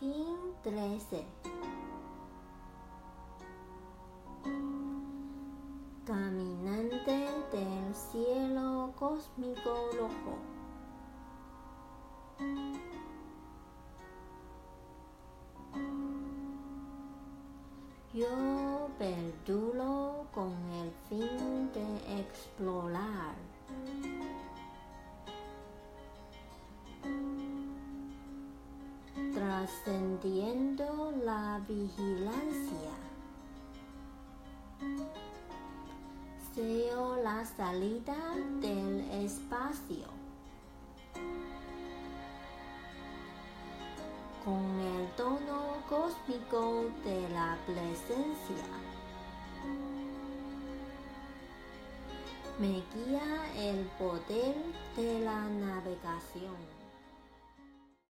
13. Caminante del cielo cósmico rojo. Yo perdulo con el fin de explorar. Trascendiendo la vigilancia. Seo la salida del espacio. Con el tono cósmico de la presencia. Me guía el poder de la navegación.